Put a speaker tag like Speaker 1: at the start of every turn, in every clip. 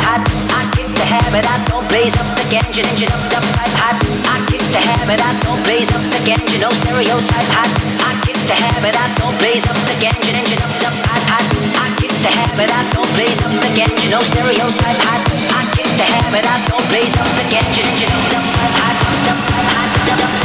Speaker 1: hot. I kick the habit, I don't blaze up the engine, engine up the pipe hot. I kick the habit, I don't blaze up the engine, no stereotype hot. I kick the habit, I don't blaze up the engine, engine up the pipe hot. I kick the habit, I don't blaze up the engine, no stereotype hot. I kick the habit, I don't blaze up the engine, engine up the pipe hot. The pipe hot, the pipe hot.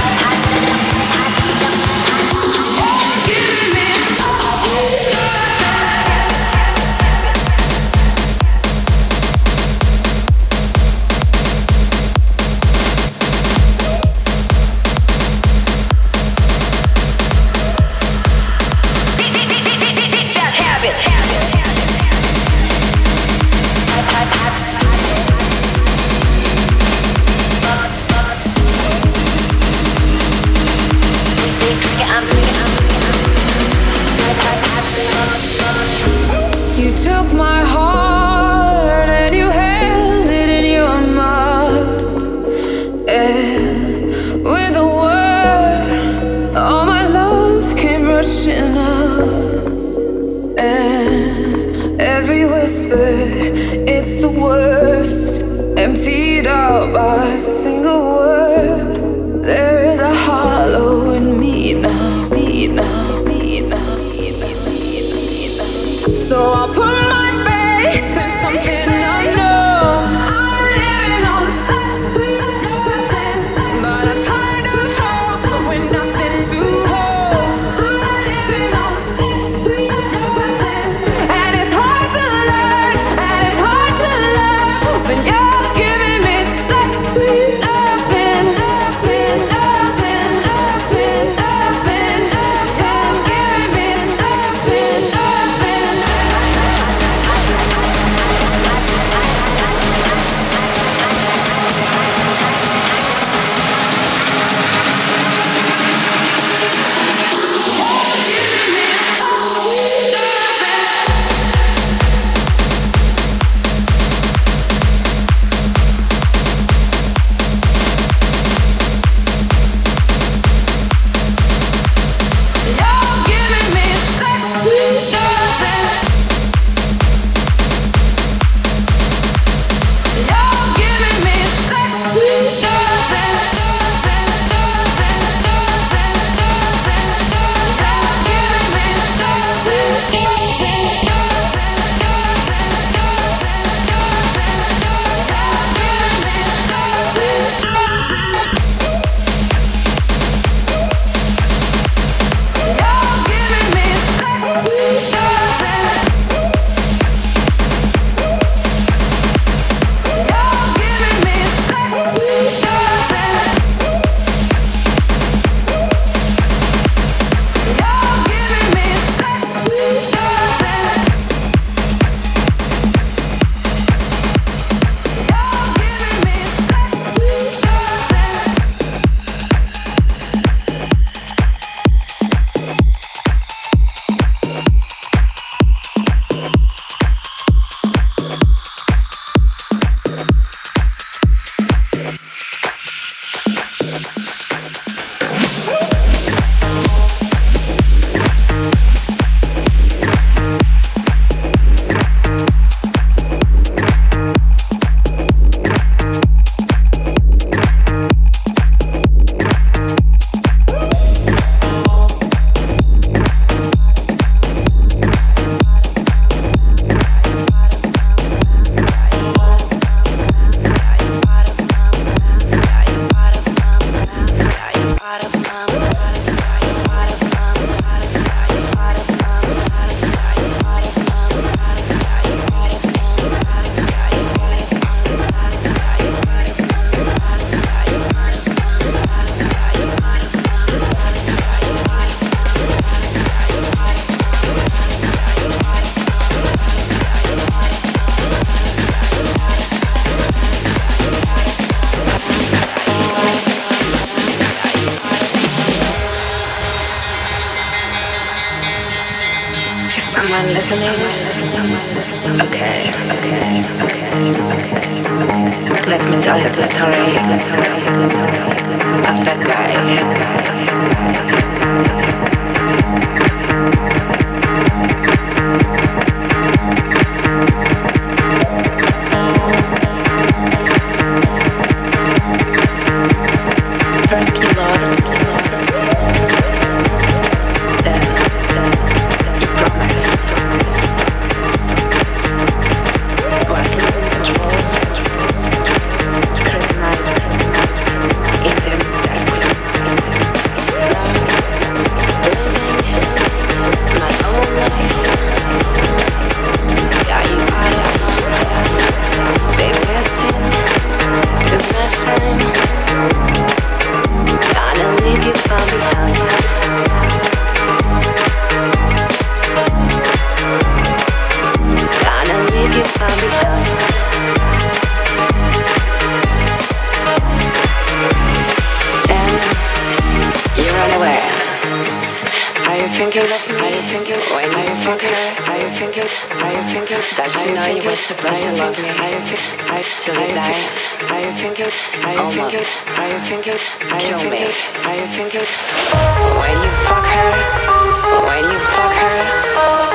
Speaker 2: Are you thinking of me? Are you thinking when you fucking her? Are you thinking? Are you thinking that you know you were supposed to love me? Are you thinking? Till you die? Are you thinking? Are you thinking? Are you thinking? Are you thinking? Are you thinking? When you fuck her? When you fuck her?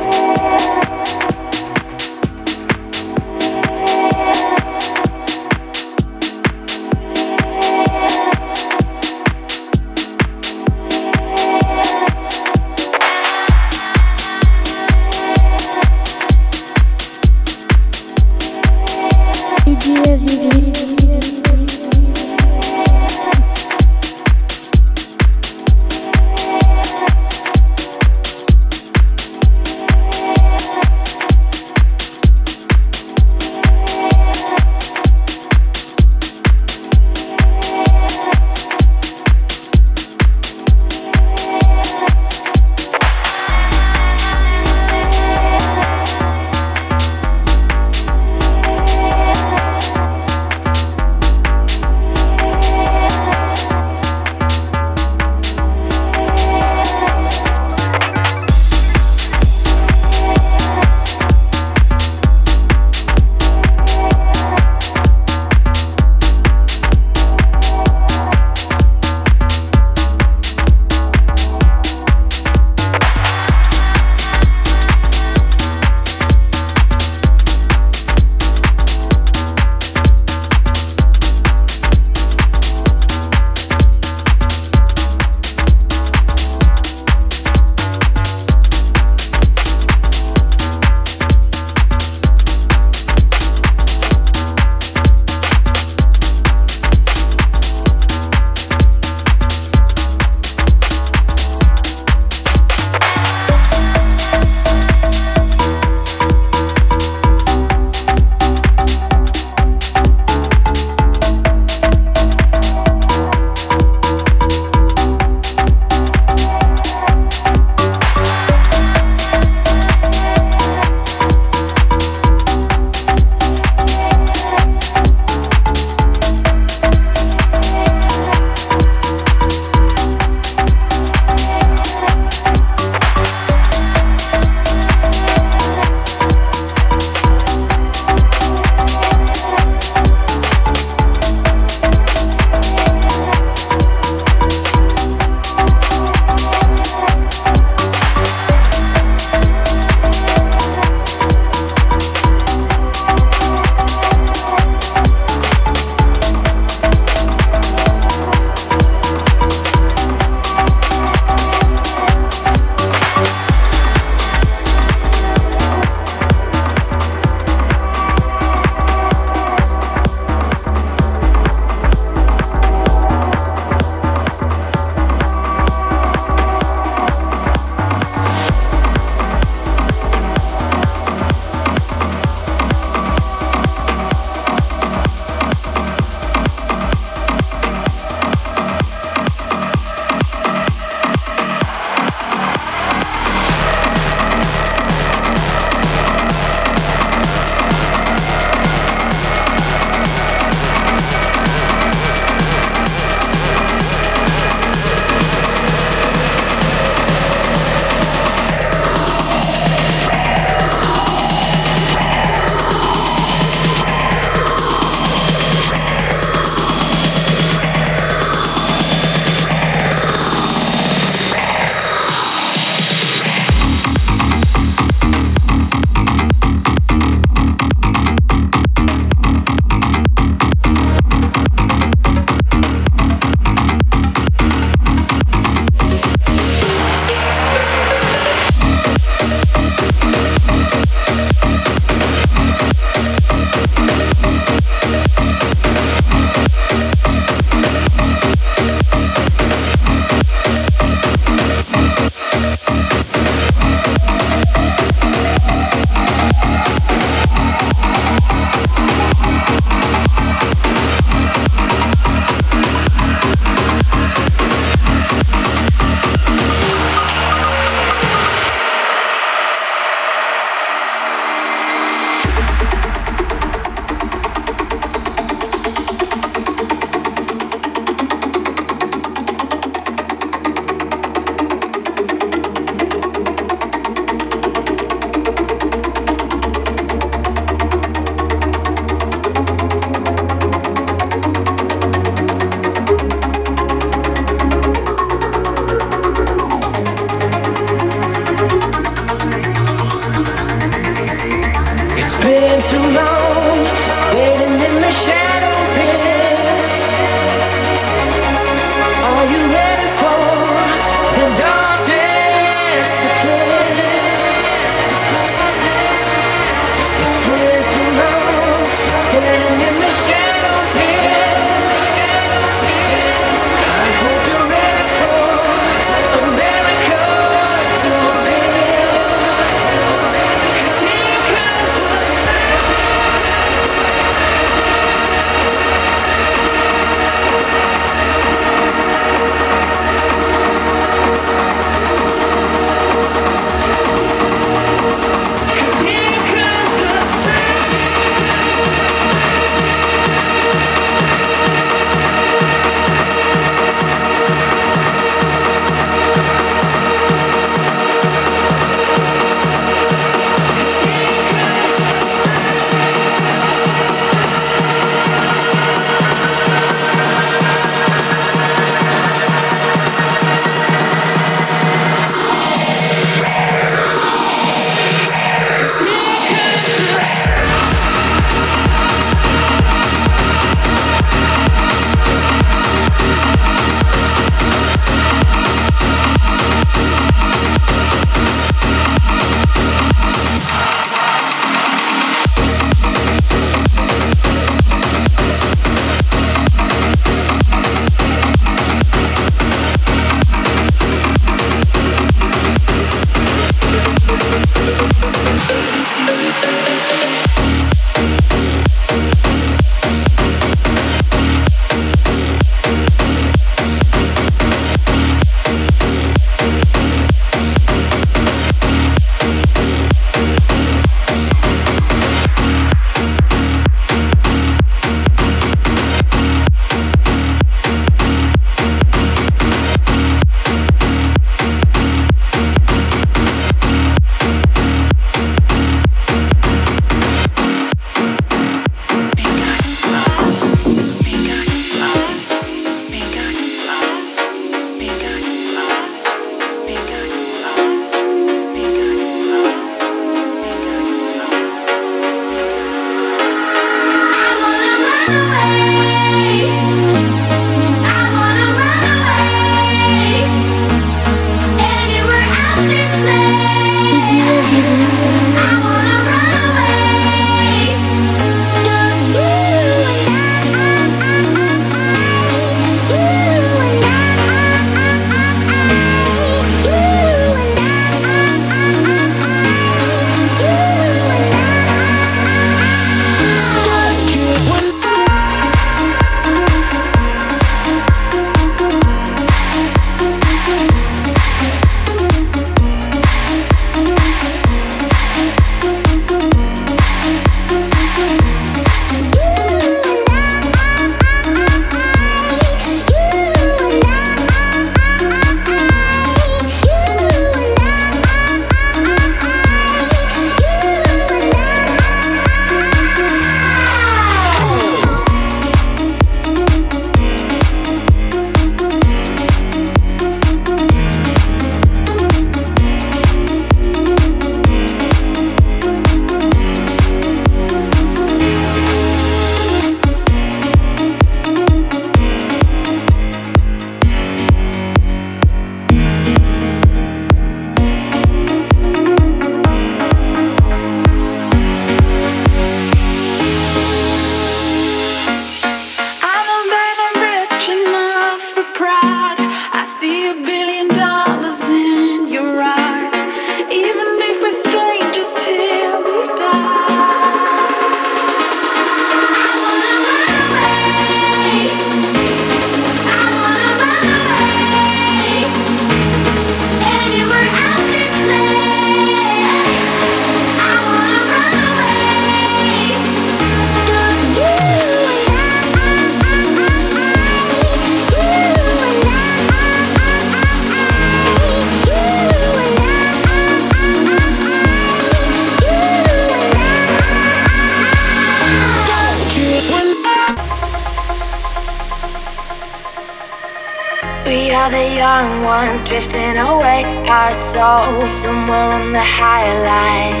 Speaker 3: someone's
Speaker 4: drifting away. Our soul somewhere on the high line.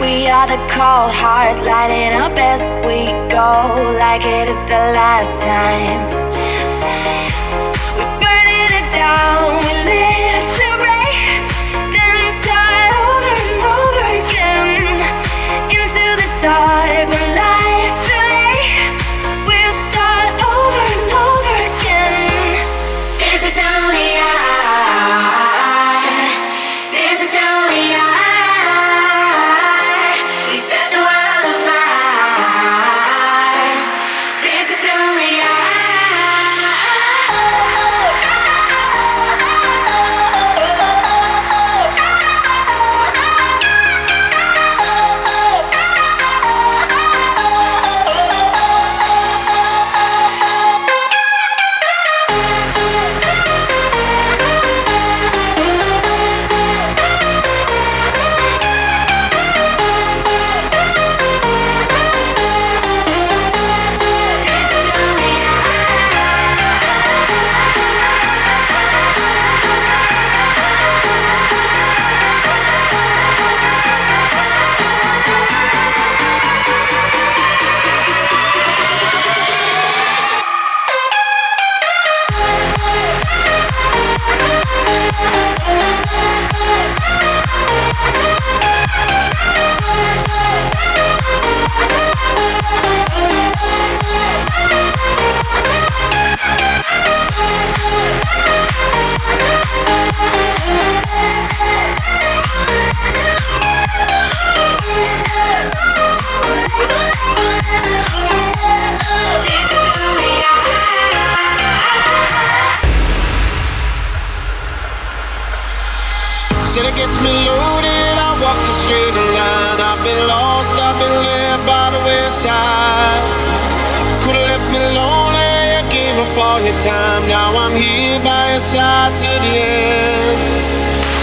Speaker 4: We are the cold hearts lighting up as We go like it is the last time. We're burning it down. We live to break, then start over and over again into the dark.
Speaker 5: till gets me loaded. I walk the straight line. I've been lost, I've been left by the wayside. Could've left me lonely. I gave up all your time. Now I'm here by your side to the end.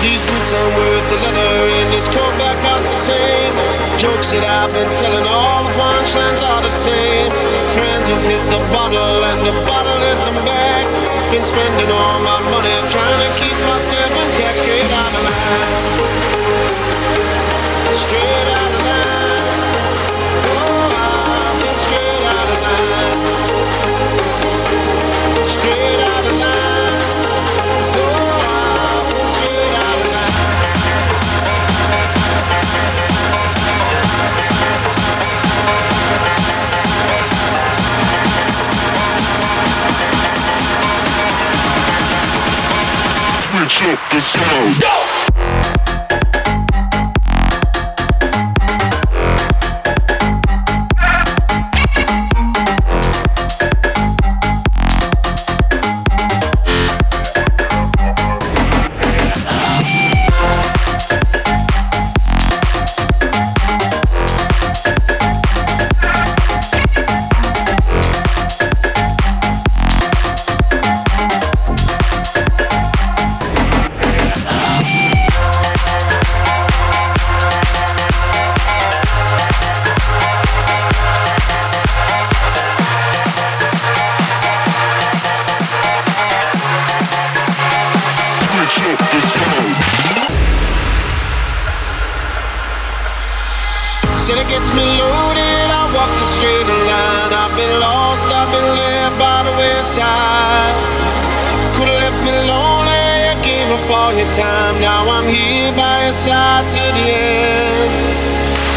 Speaker 5: These boots aren't worth the leather, and this coat back costs the same. Jokes that I've been telling, all the punchlines are the same. Friends have hit the bottle, and the bottle hit them back. Been spending all my money trying to keep myself straight outta the line.
Speaker 6: check the out. Go!
Speaker 5: lost, I've been left by the wayside. Could have left me lonely, you gave up all your time. Now I'm here by your side to the end.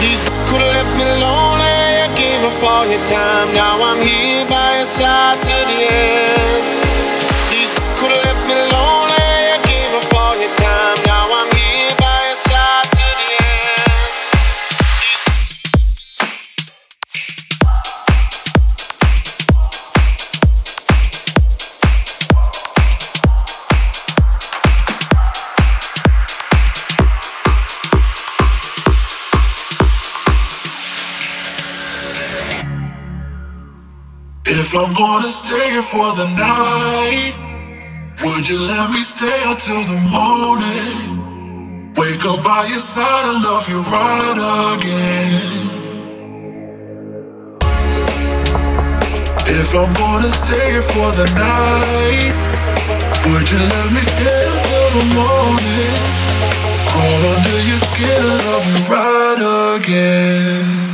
Speaker 5: These could have left me lonely, you gave up all your time. Now I'm here by your side to the end.
Speaker 7: I'm gonna stay here for the night, would you let me stay until the morning? Wake up by your side and love you right again. If I'm gonna stay here for the night, would you let me stay until the morning? Crawl under your skin and love you right again.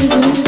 Speaker 8: you.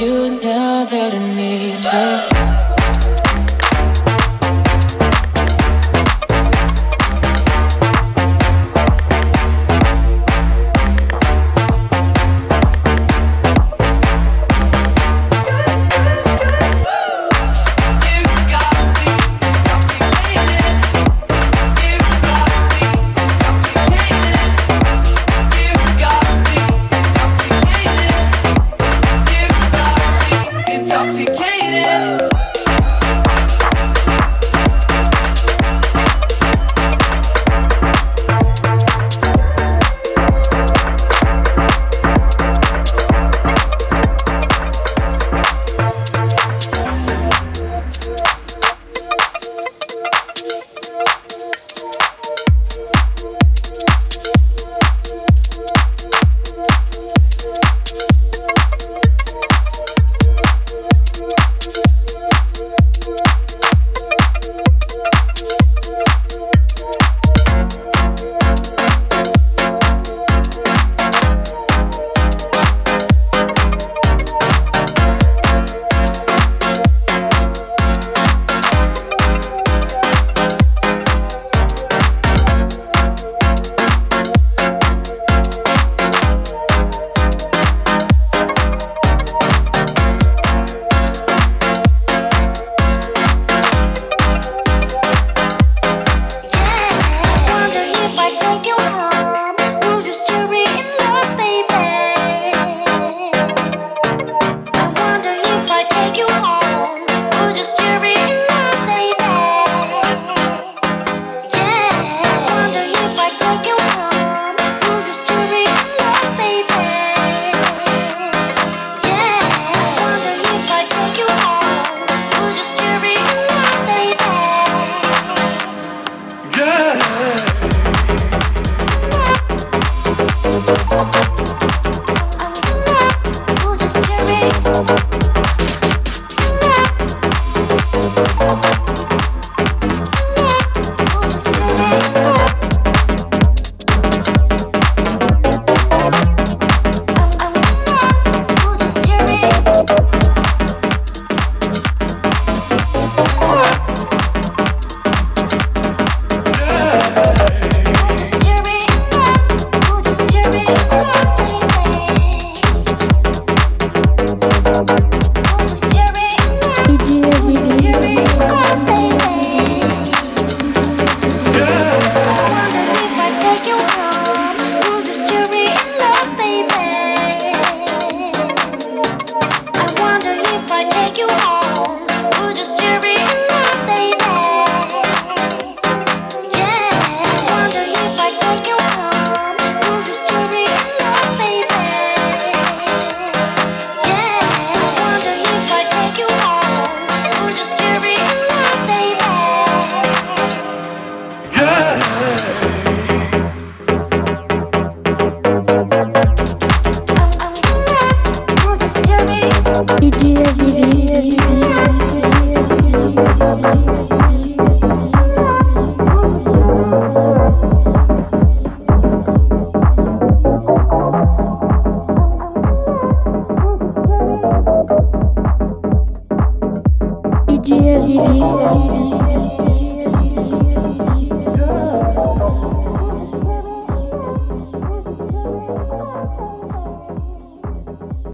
Speaker 9: you now that I need you?